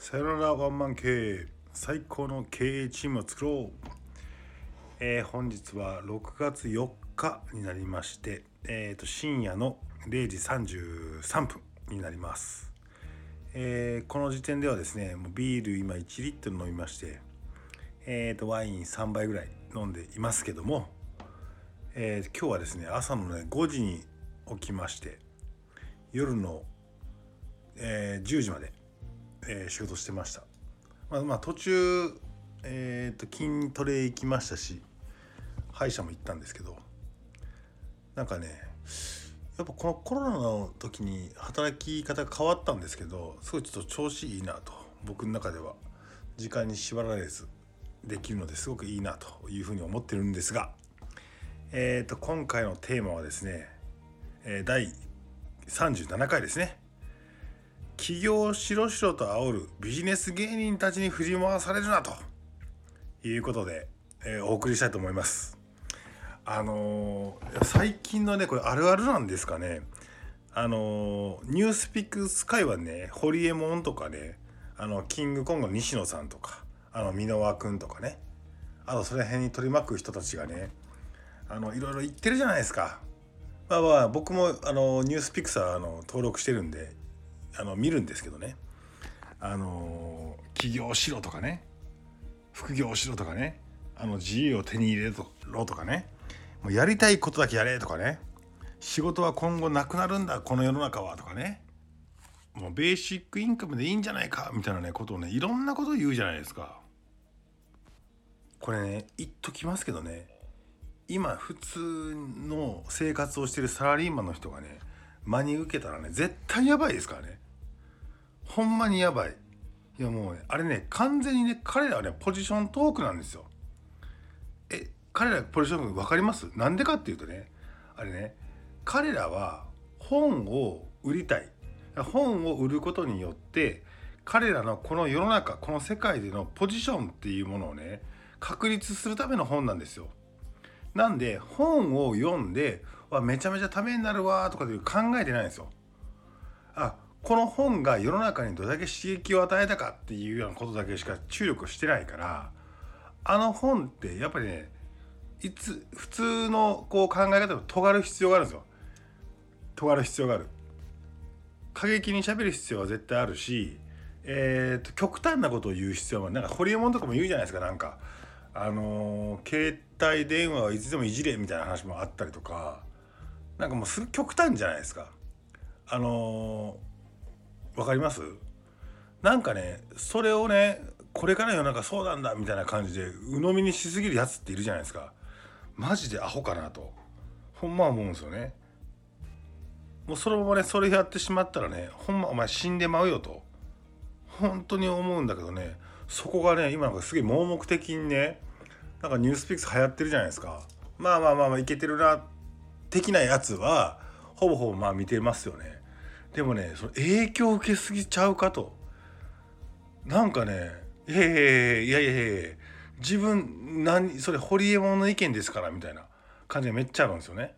さよならワンマン経営最高の経営チームを作ろう、えー本日は6月4日になりまして、えー、と深夜の0時33分になります、えーこの時点ではですねもうビール今1リットル飲みまして、えー、とワイン3杯ぐらい飲んでいますけども、えー今日はですね朝のね5時に起きまして夜の、えー10時までえー仕事してました。まあ、まあ途中、えー、と筋トレ行きましたし歯医者も行ったんですけどなんかねやっぱこのコロナの時に働き方が変わったんですけどすごいちょっと調子いいなと僕の中では時間に縛られずできるのですごくいいなというふうに思ってるんですが、えー、と今回のテーマはですね、えー第37回ですね。起業をしろしろと煽るビジネス芸人たちに振り回されるなということで、えーお送りしたいと思います。あのー最近のねこれあるあるなんですかねあのーニュースピックス界はねホリエモンとかねあのキングコングの西野さんとかあの箕輪くんとかねあとその辺に取り巻く人たちがねあのいろいろ言ってるじゃないですか。まあまあ僕もあのニュースピックスはあの登録してるんであの見るんですけどね。あの起業しろとかね。副業しろとかね。あの自由を手に入れろとかね。もうやりたいことだけやれとかね。仕事は今後なくなるんだ。この世の中はとかね。もうベーシックインカムでいいんじゃないか。みたいなねことをねいろんなことを言うじゃないですか。これね言っときますけどね。今普通の生活をしてるサラリーマンの人がね真に受けたらね絶対やばいですからね。ほんまにやばい。いやもうねあれね完全にね彼らはねポジショントークなんですよ。え彼らポジショントーク分かります？なんでかっていうとねあれね彼らは本を売りたい。本を売ることによって彼らのこの世の中この世界でのポジションっていうものをね確立するための本なんですよ。なんで本を読んでわめちゃめちゃためになるわとかで考えてないんですよ。あこの本が世の中にどれだけ刺激を与えたかっていうようなことだけしか注力してないからあの本ってやっぱりねいつ普通のこう考え方を尖る必要があるんですよ。尖る必要がある。過激に喋る必要は絶対あるし、えー、と極端なことを言う必要もなんかホリエモンとかも言うじゃないですかなんか。あのー携帯電話はいつでもいじれみたいな話もあったりとかなんかもうすぐ極端じゃないですかあのーわかります？なんかねそれをねこれからの世の中そうなんだみたいな感じで鵜呑みにしすぎるやつっているじゃないですか。マジでアホかなと。ほんま思うんですよね。もうそのままねそれやってしまったらねほんまお前死んでまうよと。本当に思うんだけどねそこがね今なんかすげえ盲目的にねなんかニュースピックス流行ってるじゃないですか。まあまあまあまあいけてるな的なやつはほぼほぼまあ見てますよね。でもねその影響受けすぎちゃうかと。なんかねいやいやいやいやいや自分何それホリエモンの意見ですからみたいな感じがめっちゃあるんですよね。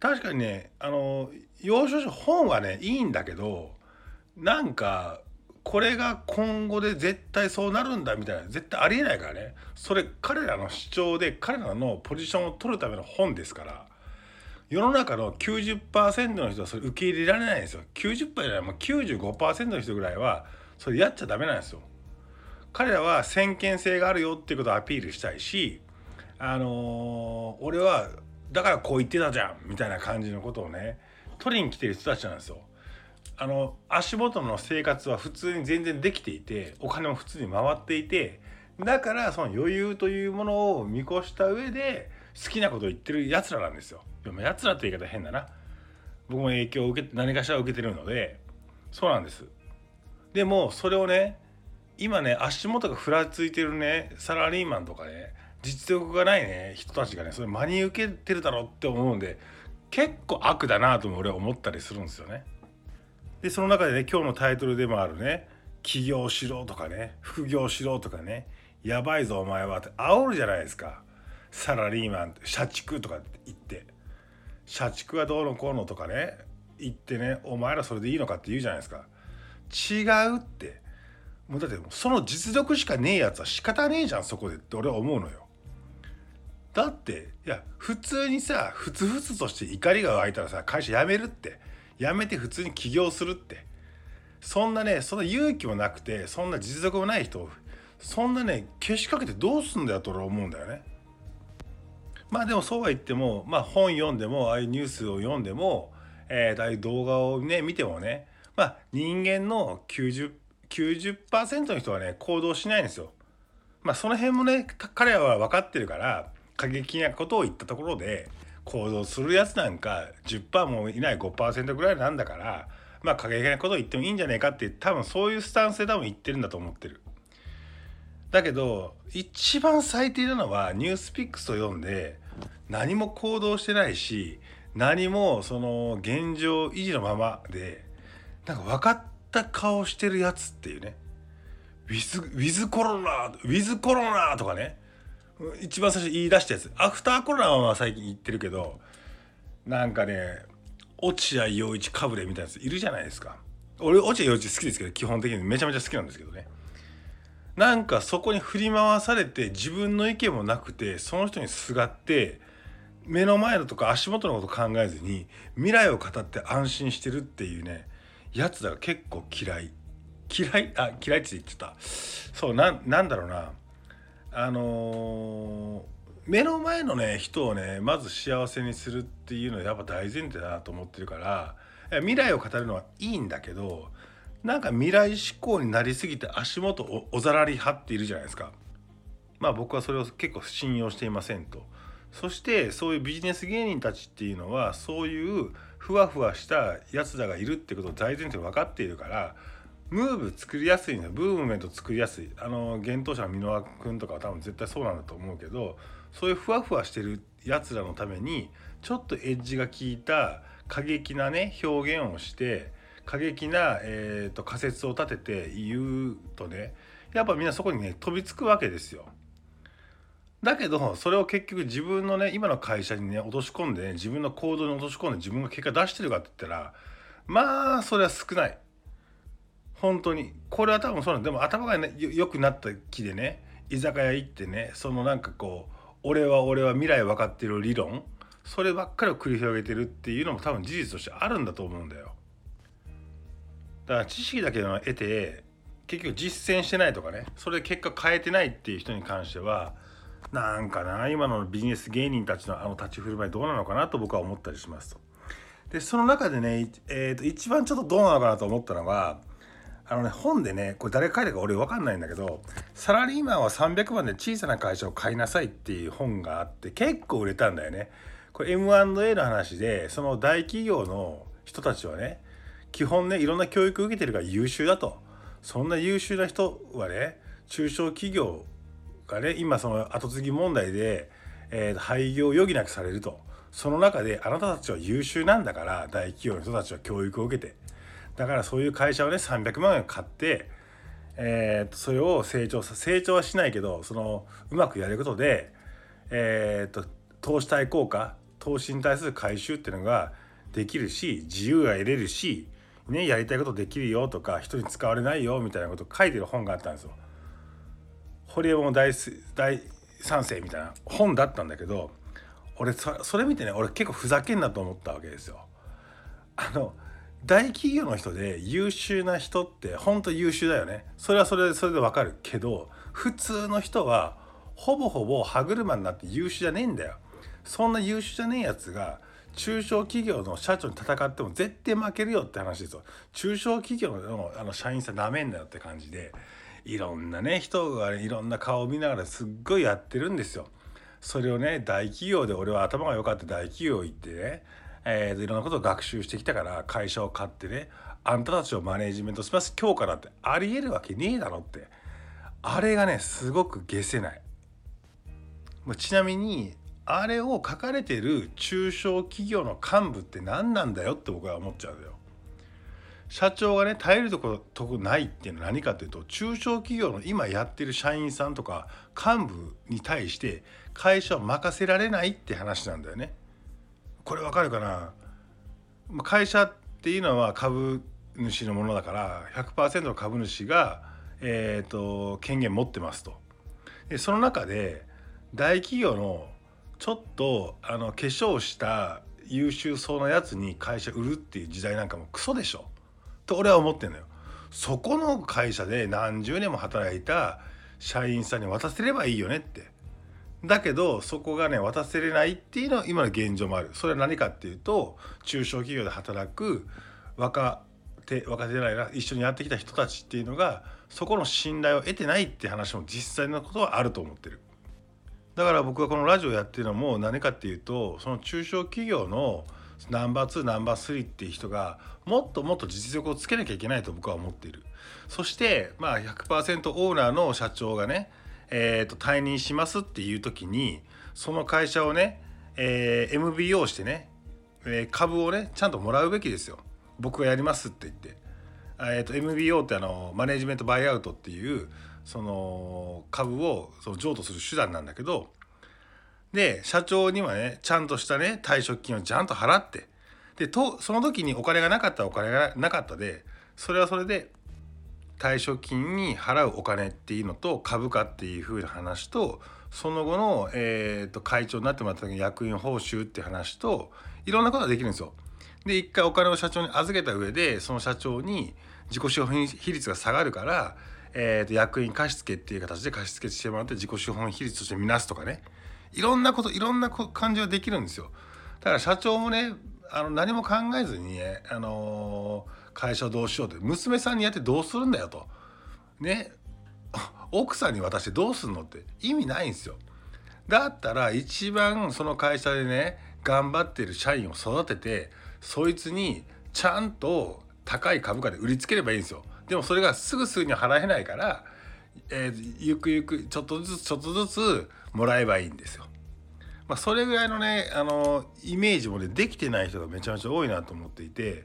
確かにねあの要所書本はねいいんだけどなんかこれが今後で絶対そうなるんだみたいな絶対ありえないからね。それ彼らの主張で彼らのポジションを取るための本ですから。世の中の90%の人はそれ受け入れられないんですよ。90%じゃないもう95%の人ぐらいはそれやっちゃダメなんですよ。彼らは先見性があるよっていうことをアピールしたいしあのー俺はだからこう言ってたじゃんみたいな感じのことをね取りに来てる人たちなんですよ。あの足元の生活は普通に全然できていてお金も普通に回っていてだからその余裕というものを見越した上で好きなことを言ってるやつらなんですよ。でもやつらって言い方変だな。僕も影響を受け何かしら受けてるのでそうなんです。でもそれをね今ね足元がふらついてるねサラリーマンとかね実力がないね人たちがねそれ真に受けてるだろうって思うんで結構悪だなとも俺は思ったりするんですよね。でその中でね今日のタイトルでもあるね起業しろとかね副業しろとかねやばいぞお前はって煽るじゃないですかサラリーマン社畜とか言って社畜はどうのこうのとかね言ってねお前らそれでいいのかって言うじゃないですか。違うって。もうだってその実力しかねえやつは仕方ねえじゃんそこでって俺は思うのよ。だっていや普通にさふつふつとして怒りが湧いたらさ会社辞めるって。辞めて普通に起業するって。そんなねその勇気もなくてそんな実力もない人そんなねけしかけてどうすんだよと俺は思うんだよね。まあでもそうは言ってもまあ本読んでもああいうニュースを読んでも、えー、ああいう動画をね見てもねまあ人間の90 90%の人はね行動しないんですよ。まあその辺もね彼らは分かってるから過激なことを言ったところで行動するやつなんか10%もいない5%ぐらいなんだからまあ過激なことを言ってもいいんじゃないかって多分そういうスタンスで多分言ってるんだと思ってる。だけど一番最低なのはニュースピックスを読んで何も行動してないし何もその現状維持のままでなんか分かった顔してるやつっていうね。ウィズウィズコロナウィズコロナとかね。一番最初言い出したやつ。アフターコロナは最近言ってるけどなんかね落合陽一かぶれみたいなやついるじゃないですか。俺落合陽一好きですけど基本的にめちゃめちゃ好きなんですけどね。なんかそこに振り回されて自分の意見もなくてその人にすがって目の前のとか足元のこと考えずに未来を語って安心してるっていうねやつらが結構嫌い。嫌いあ嫌いって言ってた。そうななんだろうな。あのー、目の前のね人をねまず幸せにするっていうのはやっぱ大前提だなと思ってるから未来を語るのはいいんだけどなんか未来志向になりすぎて足元をおざらり張っているじゃないですか。まあ僕はそれを結構信用していませんと。そしてそういうビジネス芸人たちっていうのはそういうふわふわしたやつらがいるってことを大前提分かっているからムーブ作りやすいのよ。ブームメント作りやすい。あの幻冬者の箕輪君とかは多分絶対そうなんだと思うけどそういうふわふわしてるやつらのためにちょっとエッジが効いた過激なね表現をして過激な、えーと、仮説を立てて言うとねやっぱみんなそこにね飛びつくわけですよ。だけどそれを結局自分のね今の会社にね落とし込んで、ね、自分の行動に落とし込んで自分が結果出してるかって言ったらまあそれは少ない。本当に。これは多分そうなんでも頭がね良くなった気でね居酒屋行ってねそのなんかこう俺は俺は未来分かってる理論そればっかりを繰り広げてるっていうのも多分事実としてあるんだと思うんだよ。だから知識だけを得て結局実践してないとかねそれで結果変えてないっていう人に関してはなんかな今のビジネス芸人たちのあの立ち振る舞いどうなのかなと僕は思ったりしますと。でその中でね、えー、と一番ちょっとどうなのかなと思ったのはあのね本でねこれ誰が書いたか俺分かんないんだけど「サラリーマンは300万で小さな会社を買いなさい」っていう本があって結構売れたんだよね。これ M&A の話でその大企業の人たちはね基本ねいろんな教育受けてるから優秀だと。そんな優秀な人はね中小企業がね今その後継ぎ問題で、えー、廃業を余儀なくされると。その中であなたたちは優秀なんだから大企業の人たちは教育を受けて。だからそういう会社をね300万円買って、えー、それを成長さ成長はしないけどそのうまくやることで、えーと、投資対効果投資に対する回収っていうのができるし自由が得れるし、ね、やりたいことできるよとか人に使われないよみたいなことを書いてる本があったんですよ。堀江門大大賛成みたいな本だったんだけど俺それ見てね俺結構ふざけんなと思ったわけですよ。あの大企業の人で優秀な人って本当優秀だよねそれはそれでそれでわかるけど普通の人はほぼほぼ歯車になって優秀じゃねえんだよそんな優秀じゃねえやつが中小企業の社長に戦っても絶対負けるよって話ですよ中小企業のあの社員さんなめんなよって感じでいろんなね人がいろんな顔を見ながらすっごいやってるんですよ。それをね大企業で俺は頭が良かった大企業行ってね、えー、いろんなことを学習してきたから会社を買ってねあんたたちをマネージメントします今日からってありえるわけねえだろってあれがねすごく消せない。ちなみにあれを書かれてる中小企業の幹部って何なんだよって僕は思っちゃうよ。社長がね耐えるところとこないっていうのは何かというと中小企業の今やってる社員さんとか幹部に対して会社を任せられないって話なんだよね。これわかるかな？会社っていうのは株主のものだから100%の株主がえーと、権限持ってますと。でその中で大企業のちょっとあの化粧した優秀そうなやつに会社売るっていう時代なんかもクソでしょと俺は思ってんのよ。そこの会社で何十年も働いた社員さんに渡せればいいよねって。だけどそこがね渡せれないっていうのは今の現状もある。それは何かっていうと中小企業で働く若手若手じゃないな一緒にやってきた人たちっていうのがそこの信頼を得てないって話も実際のことはあると思ってる。だから僕はこのラジオやってるのも何かっていうとその中小企業のナンバー2ナンバー3っていう人がもっともっと実力をつけなきゃいけないと僕は思っている。そしてまあ100%オーナーの社長がね、えー、と退任しますっていう時にその会社をね、えー、MBO してね、えー、株をねちゃんともらうべきですよ。僕がやりますって言って、えー、と MBO ってあのマネジメントバイアウトっていうその株をその譲渡する手段なんだけどで社長にはねちゃんとしたね退職金をちゃんと払ってでとその時にお金がなかったらお金がなかったでそれはそれで退職金に払うお金っていうのと株価っていう風な話とその後の、えー、と会長になってもらった時に役員報酬って話といろんなことができるんですよ。で一回お金を社長に預けた上でその社長に自己資本比率が下がるから、えー、と役員貸付っていう形で貸付してもらって自己資本比率として見なすとかねいろんなこといろんな感じができるんですよ。だから社長もねあの何も考えずにね、あのー、会社をどうしようって娘さんにやってどうするんだよと。ね奥さんに渡してどうすんのって意味ないんですよ。だったら一番その会社でね頑張ってる社員を育ててそいつにちゃんと高い株価で売りつければいいんですよ。でもそれがすぐすぐに払えないから、えー、ゆくゆくちょっとずつちょっとずつもらえばいいんですよ。まあ、それぐらいのねあのイメージもねできてない人がめちゃめちゃ多いなと思っていて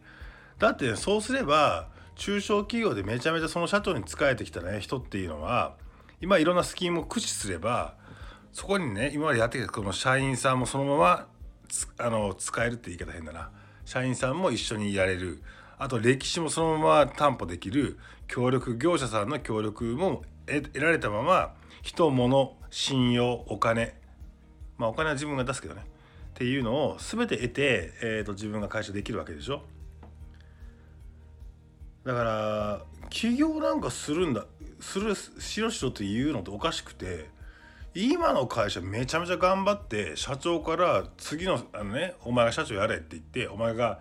だって、ね、そうすれば中小企業でめちゃめちゃその社長に仕えてきたね人っていうのは今いろんなスキームを駆使すればそこにね今までやってきたこの社員さんもそのままあの使えるって言い方変だな社員さんも一緒にやれるあと歴史もそのまま担保できる協力業者さんの協力も得られたまま人物信用お金。まあお金は自分が出すけどね。っていうのを全て得て、えーと、自分が会社できるわけでしょ。だから起業なんかするんだするしろしろって言うのっておかしくて今の会社めちゃめちゃ頑張って社長から次のあのねお前が社長やれって言ってお前が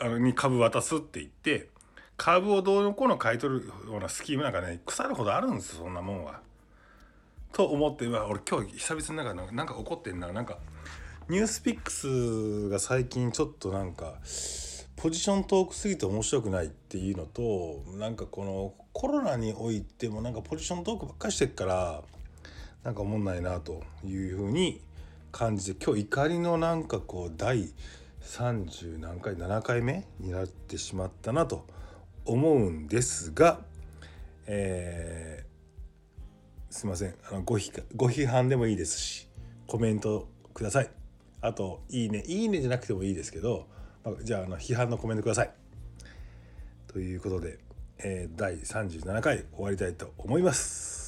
あのに株渡すって言って株をどうのこうの買い取るようなスキームなんかね腐るほどあるんですよそんなもんは。と思って俺今日久々になんかなんか怒ってんななんかニュースピックスが最近ちょっとなんかポジショントークすぎて面白くないっていうのとなんかこのコロナにおいてもなんかポジショントークばっかりしてっからなんか思んないなというふうに感じて今日怒りのなんかこう第30何回7回目になってしまったなと思うんですが、えー、すいません。あのごご批判でもいいですしコメントください。あと「いいね」「いいね」じゃなくてもいいですけど、まあ、じゃああの批判のコメントください。ということで、えー、第37回終わりたいと思います。